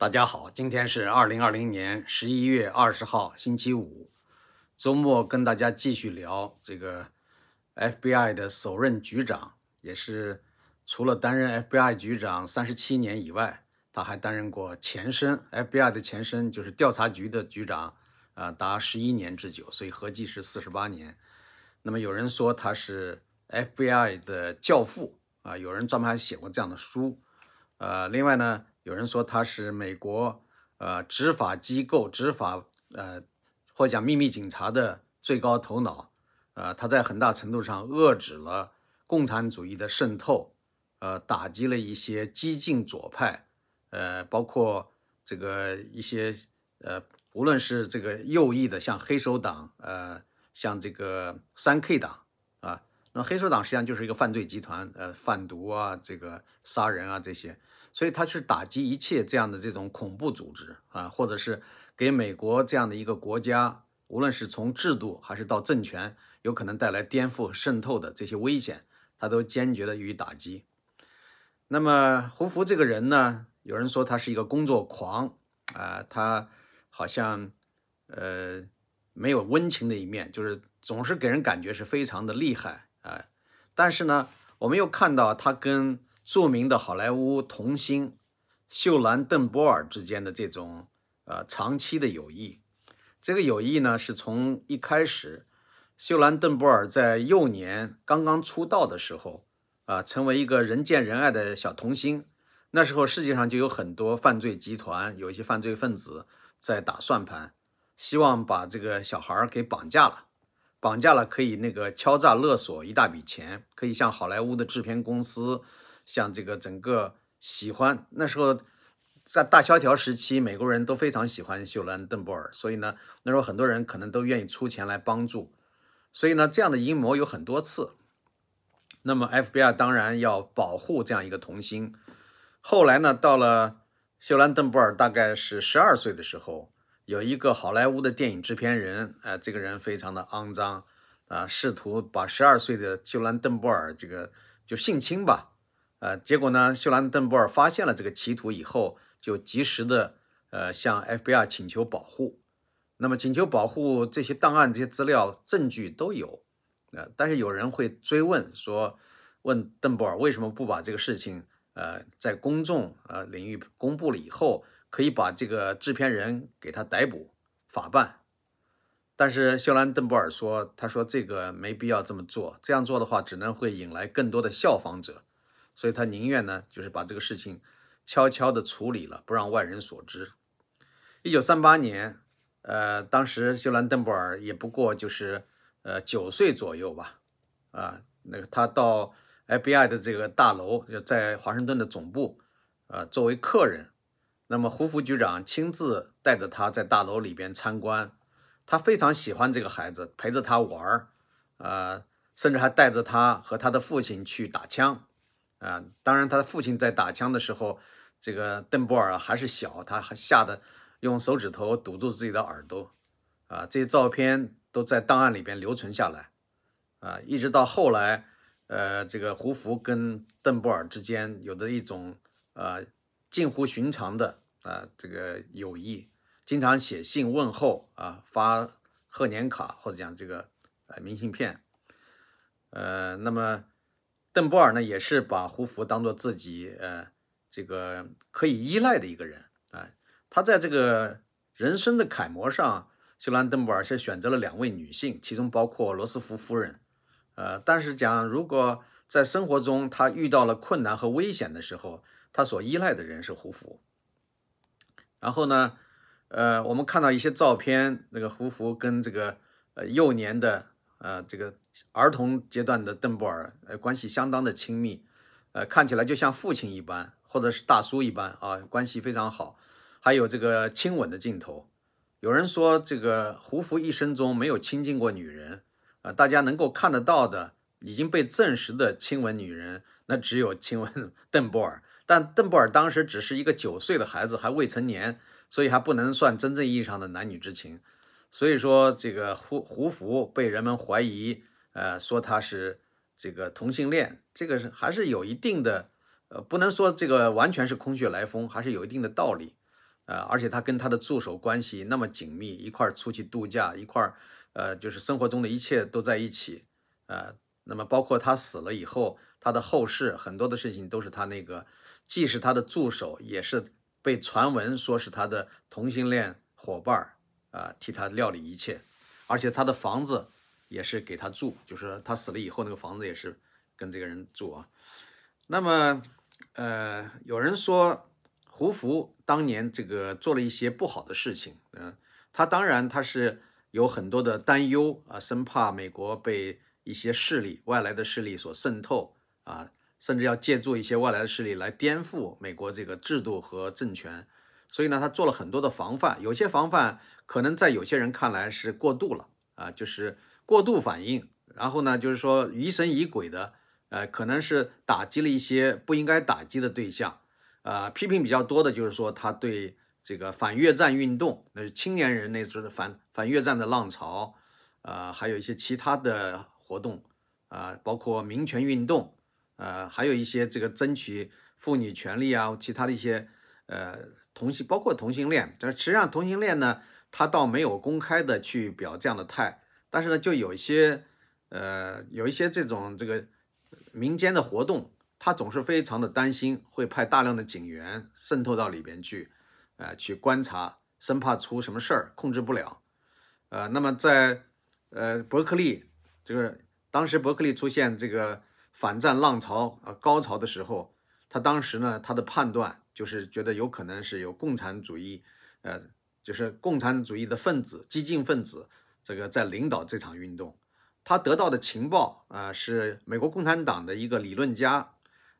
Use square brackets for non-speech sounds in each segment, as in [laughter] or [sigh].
大家好，今天是二零二零年十一月二十号，星期五，周末跟大家继续聊这个 FBI 的首任局长，也是除了担任 FBI 局长三十七年以外，他还担任过前身 FBI 的前身就是调查局的局长，啊，达十一年之久，所以合计是四十八年。那么有人说他是 FBI 的教父啊，有人专门还写过这样的书，呃，另外呢。有人说他是美国呃执法机构执法呃或讲秘密警察的最高头脑，呃，他在很大程度上遏制了共产主义的渗透，呃，打击了一些激进左派，呃，包括这个一些呃，无论是这个右翼的，像黑手党，呃，像这个三 K 党，那黑手党实际上就是一个犯罪集团，呃，贩毒啊，这个杀人啊这些。所以他是打击一切这样的这种恐怖组织啊，或者是给美国这样的一个国家，无论是从制度还是到政权，有可能带来颠覆、渗透的这些危险，他都坚决的予以打击。那么胡佛这个人呢，有人说他是一个工作狂啊，他好像呃没有温情的一面，就是总是给人感觉是非常的厉害啊。但是呢，我们又看到他跟著名的好莱坞童星秀兰·邓波尔之间的这种呃长期的友谊，这个友谊呢是从一开始，秀兰·邓波尔在幼年刚刚出道的时候啊，成为一个人见人爱的小童星。那时候世界上就有很多犯罪集团，有一些犯罪分子在打算盘，希望把这个小孩给绑架了，绑架了可以那个敲诈勒索一大笔钱，可以向好莱坞的制片公司。像这个整个喜欢那时候在大萧条时期，美国人都非常喜欢秀兰·邓波尔，所以呢，那时候很多人可能都愿意出钱来帮助。所以呢，这样的阴谋有很多次。那么 FBI 当然要保护这样一个童星。后来呢，到了秀兰·邓波尔大概是十二岁的时候，有一个好莱坞的电影制片人，哎，这个人非常的肮脏啊，试图把十二岁的秀兰·邓波尔这个就性侵吧。呃，结果呢，秀兰·邓布尔发现了这个企图以后，就及时的呃向 FBI 请求保护。那么请求保护这些档案、这些资料、证据都有。呃，但是有人会追问说，问邓布尔为什么不把这个事情呃在公众呃领域公布了以后，可以把这个制片人给他逮捕法办？但是秀兰·邓布尔说，他说这个没必要这么做，这样做的话只能会引来更多的效仿者。所以他宁愿呢，就是把这个事情悄悄地处理了，不让外人所知。一九三八年，呃，当时秀兰·邓布尔也不过就是呃九岁左右吧，啊，那个他到 FBI 的这个大楼，就在华盛顿的总部，呃，作为客人。那么胡福局长亲自带着他在大楼里边参观，他非常喜欢这个孩子，陪着他玩儿，呃，甚至还带着他和他的父亲去打枪。啊，当然，他的父亲在打枪的时候，这个邓布尔还是小，他还吓得用手指头堵住自己的耳朵。啊，这些照片都在档案里边留存下来。啊，一直到后来，呃，这个胡福跟邓布尔之间有着一种呃近乎寻常的啊这个友谊，经常写信问候啊，发贺年卡或者讲这个呃明信片。呃，那么。邓布尔呢，也是把胡佛当做自己呃这个可以依赖的一个人啊。他在这个人生的楷模上，秀兰·邓布尔是选择了两位女性，其中包括罗斯福夫人。呃，但是讲如果在生活中他遇到了困难和危险的时候，他所依赖的人是胡佛。然后呢，呃，我们看到一些照片，那个胡佛跟这个呃幼年的。呃，这个儿童阶段的邓布尔，呃，关系相当的亲密，呃，看起来就像父亲一般，或者是大叔一般啊，关系非常好。还有这个亲吻的镜头，有人说这个胡佛一生中没有亲近过女人，啊，大家能够看得到的，已经被证实的亲吻女人，那只有亲吻 [laughs] 邓布尔。但邓布尔当时只是一个九岁的孩子，还未成年，所以还不能算真正意义上的男女之情。所以说，这个胡胡佛被人们怀疑，呃，说他是这个同性恋，这个是还是有一定的，呃，不能说这个完全是空穴来风，还是有一定的道理。呃，而且他跟他的助手关系那么紧密，一块儿出去度假，一块儿，呃，就是生活中的一切都在一起，呃，那么包括他死了以后，他的后事很多的事情都是他那个，既是他的助手，也是被传闻说是他的同性恋伙伴儿啊，替他料理一切，而且他的房子也是给他住，就是他死了以后那个房子也是跟这个人住啊。那么，呃，有人说。胡福当年这个做了一些不好的事情，嗯，他当然他是有很多的担忧啊，生怕美国被一些势力、外来的势力所渗透啊，甚至要借助一些外来的势力来颠覆美国这个制度和政权，所以呢，他做了很多的防范，有些防范可能在有些人看来是过度了啊，就是过度反应，然后呢，就是说疑神疑鬼的，呃，可能是打击了一些不应该打击的对象。呃，批评比较多的就是说，他对这个反越战运动，那是青年人那时候的反反越战的浪潮，呃，还有一些其他的活动，啊，包括民权运动，呃，还有一些这个争取妇女权利啊，其他的一些呃同性，包括同性恋，但实际上同性恋呢，他倒没有公开的去表这样的态，但是呢，就有一些呃，有一些这种这个民间的活动。他总是非常的担心，会派大量的警员渗透到里边去，呃，去观察，生怕出什么事儿，控制不了。呃，那么在呃伯克利，这个当时伯克利出现这个反战浪潮呃高潮的时候，他当时呢，他的判断就是觉得有可能是有共产主义，呃，就是共产主义的分子、激进分子，这个在领导这场运动。他得到的情报啊，是美国共产党的一个理论家。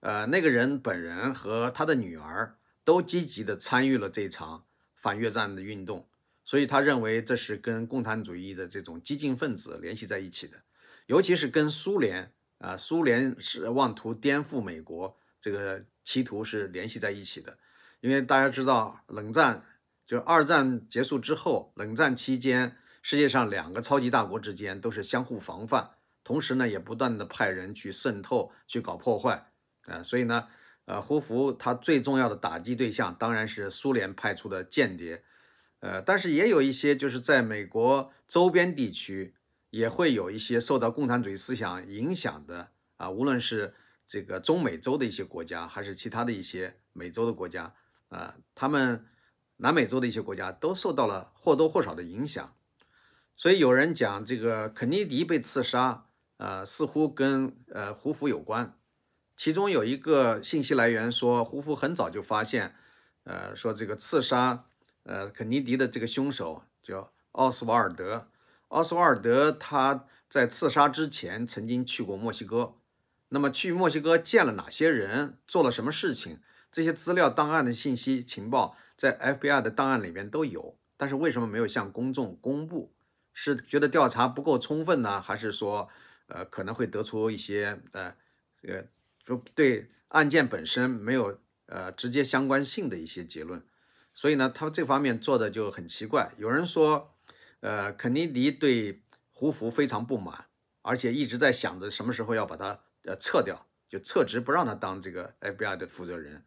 呃，那个人本人和他的女儿都积极地参与了这场反越战的运动，所以他认为这是跟共产主义的这种激进分子联系在一起的，尤其是跟苏联啊，苏联是妄图颠覆美国这个企图是联系在一起的，因为大家知道，冷战就二战结束之后，冷战期间，世界上两个超级大国之间都是相互防范，同时呢，也不断的派人去渗透，去搞破坏。啊，所以呢，呃，胡佛他最重要的打击对象当然是苏联派出的间谍，呃，但是也有一些就是在美国周边地区也会有一些受到共产主义思想影响的啊，无论是这个中美洲的一些国家，还是其他的一些美洲的国家啊，他们南美洲的一些国家都受到了或多或少的影响，所以有人讲这个肯尼迪被刺杀，呃，似乎跟呃胡佛有关。其中有一个信息来源说，胡佛很早就发现，呃，说这个刺杀呃肯尼迪的这个凶手叫奥斯瓦尔德。奥斯瓦尔德他在刺杀之前曾经去过墨西哥，那么去墨西哥见了哪些人，做了什么事情，这些资料档案的信息情报在 FBI 的档案里面都有，但是为什么没有向公众公布？是觉得调查不够充分呢，还是说，呃，可能会得出一些呃这个？就对案件本身没有呃直接相关性的一些结论，所以呢，他们这方面做的就很奇怪。有人说，呃，肯尼迪对胡佛非常不满，而且一直在想着什么时候要把他呃撤掉，就撤职不让他当这个 FBI 的负责人。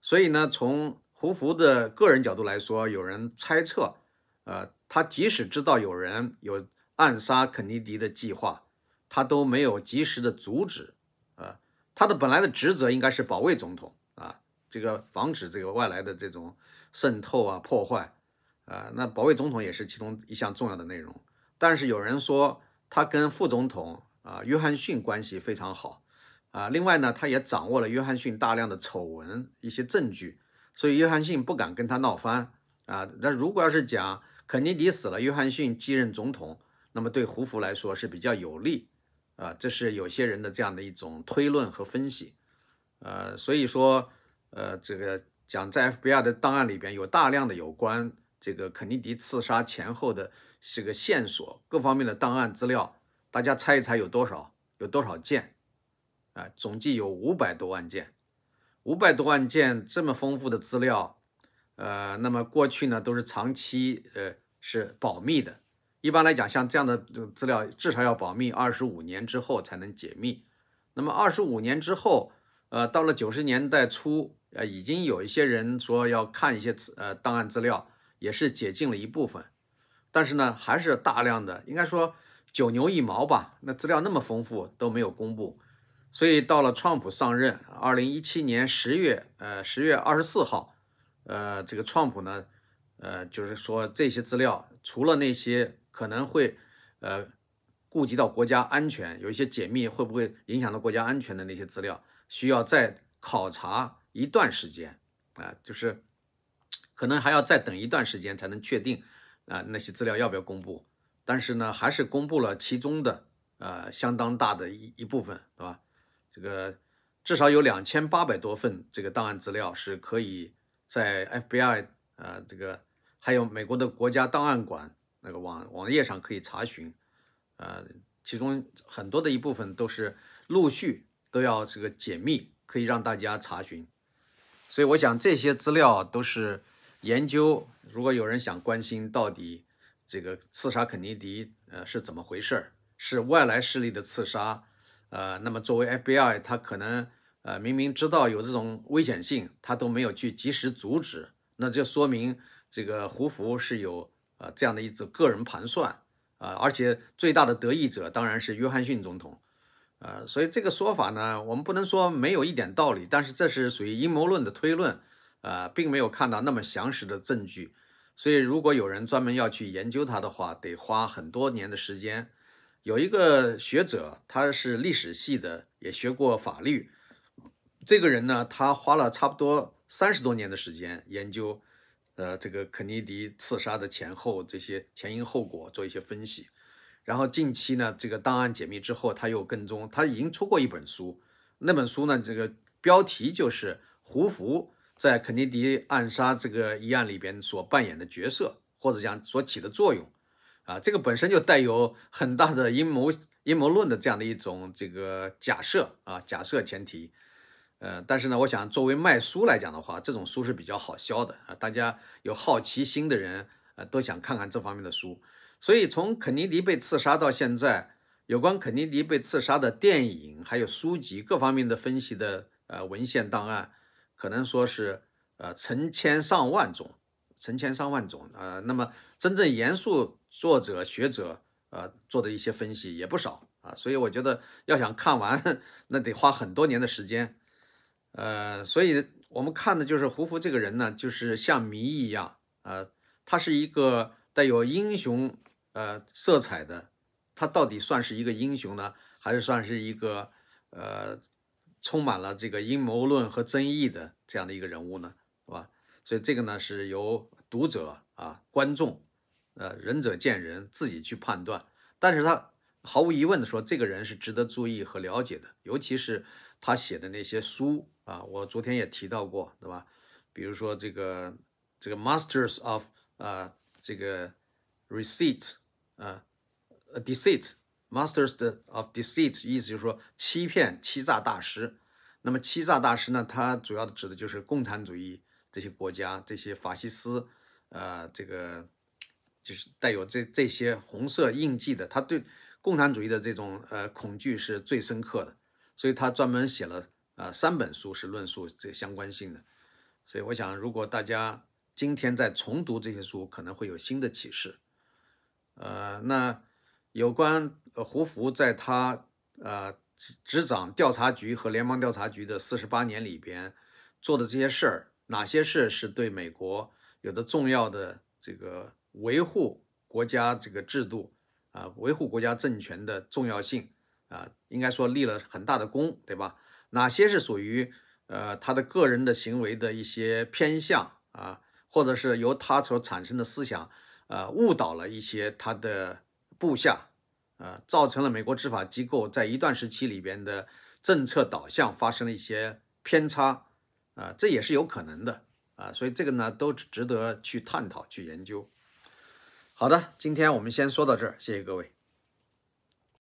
所以呢，从胡佛的个人角度来说，有人猜测，呃，他即使知道有人有暗杀肯尼迪的计划，他都没有及时的阻止。他的本来的职责应该是保卫总统啊，这个防止这个外来的这种渗透啊、破坏啊。那保卫总统也是其中一项重要的内容。但是有人说他跟副总统啊约翰逊关系非常好啊。另外呢，他也掌握了约翰逊大量的丑闻一些证据，所以约翰逊不敢跟他闹翻啊。那如果要是讲肯尼迪死了，约翰逊继任总统，那么对胡佛来说是比较有利。啊，这是有些人的这样的一种推论和分析，呃，所以说，呃，这个讲在 FBI 的档案里边有大量的有关这个肯尼迪刺杀前后的这个线索，各方面的档案资料，大家猜一猜有多少？有多少件？啊，总计有五百多万件，五百多万件这么丰富的资料，呃，那么过去呢都是长期呃是保密的。一般来讲，像这样的资料，至少要保密二十五年之后才能解密。那么二十五年之后，呃，到了九十年代初，呃，已经有一些人说要看一些资呃档案资料，也是解禁了一部分，但是呢，还是大量的，应该说九牛一毛吧。那资料那么丰富都没有公布，所以到了川普上任，二零一七年十月，呃，十月二十四号，呃，这个川普呢，呃，就是说这些资料，除了那些可能会，呃，顾及到国家安全，有一些解密会不会影响到国家安全的那些资料，需要再考察。一段时间啊，就是可能还要再等一段时间才能确定啊那些资料要不要公布。但是呢，还是公布了其中的呃相当大的一一部分，对吧？这个至少有两千八百多份这个档案资料是可以在 FBI 啊这个还有美国的国家档案馆那个网网页上可以查询，呃，其中很多的一部分都是陆续都要这个解密，可以让大家查询。所以我想这些资料都是研究。如果有人想关心到底这个刺杀肯尼迪，呃是怎么回事儿，是外来势力的刺杀，呃，那么作为 FBI，他可能呃明明知道有这种危险性，他都没有去及时阻止，那就说明这个胡佛是有呃这样的一种个人盘算啊，而且最大的得益者当然是约翰逊总统。呃，所以这个说法呢，我们不能说没有一点道理，但是这是属于阴谋论的推论，呃，并没有看到那么详实的证据。所以，如果有人专门要去研究它的话，得花很多年的时间。有一个学者，他是历史系的，也学过法律。这个人呢，他花了差不多三十多年的时间研究，呃，这个肯尼迪刺杀的前后这些前因后果，做一些分析。然后近期呢，这个档案解密之后，他又跟踪，他已经出过一本书，那本书呢，这个标题就是胡佛在肯尼迪暗杀这个一案里边所扮演的角色，或者讲所起的作用，啊，这个本身就带有很大的阴谋阴谋论的这样的一种这个假设啊，假设前提，呃，但是呢，我想作为卖书来讲的话，这种书是比较好销的啊，大家有好奇心的人啊，都想看看这方面的书。所以，从肯尼迪被刺杀到现在，有关肯尼迪被刺杀的电影、还有书籍各方面的分析的呃文献档案，可能说是呃成千上万种，成千上万种呃，那么真正严肃作者学者呃做的一些分析也不少啊。所以我觉得要想看完，那得花很多年的时间。呃，所以我们看的就是胡佛这个人呢，就是像谜一样呃，他是一个带有英雄。呃，色彩的，他到底算是一个英雄呢，还是算是一个呃充满了这个阴谋论和争议的这样的一个人物呢？是吧？所以这个呢是由读者啊、观众，呃，仁者见仁，自己去判断。但是他毫无疑问的说，这个人是值得注意和了解的，尤其是他写的那些书啊，我昨天也提到过，对吧？比如说这个这个 Masters of 啊，这个 Receipt。啊 Deceit Masters of deceit，意思就是说欺骗、欺诈大师。那么欺诈大师呢，他主要的指的就是共产主义这些国家、这些法西斯，呃，这个就是带有这这些红色印记的，他对共产主义的这种呃恐惧是最深刻的，所以他专门写了呃三本书是论述这相关性的。所以我想，如果大家今天在重读这些书，可能会有新的启示。呃，那有关胡佛在他呃执执掌调查局和联邦调查局的四十八年里边做的这些事儿，哪些事是对美国有的重要的这个维护国家这个制度啊，维护国家政权的重要性啊，应该说立了很大的功，对吧？哪些是属于呃他的个人的行为的一些偏向啊，或者是由他所产生的思想？呃，误导了一些他的部下，啊，造成了美国执法机构在一段时期里边的政策导向发生了一些偏差，啊，这也是有可能的，啊，所以这个呢都值得去探讨、去研究。好的，今天我们先说到这儿，谢谢各位。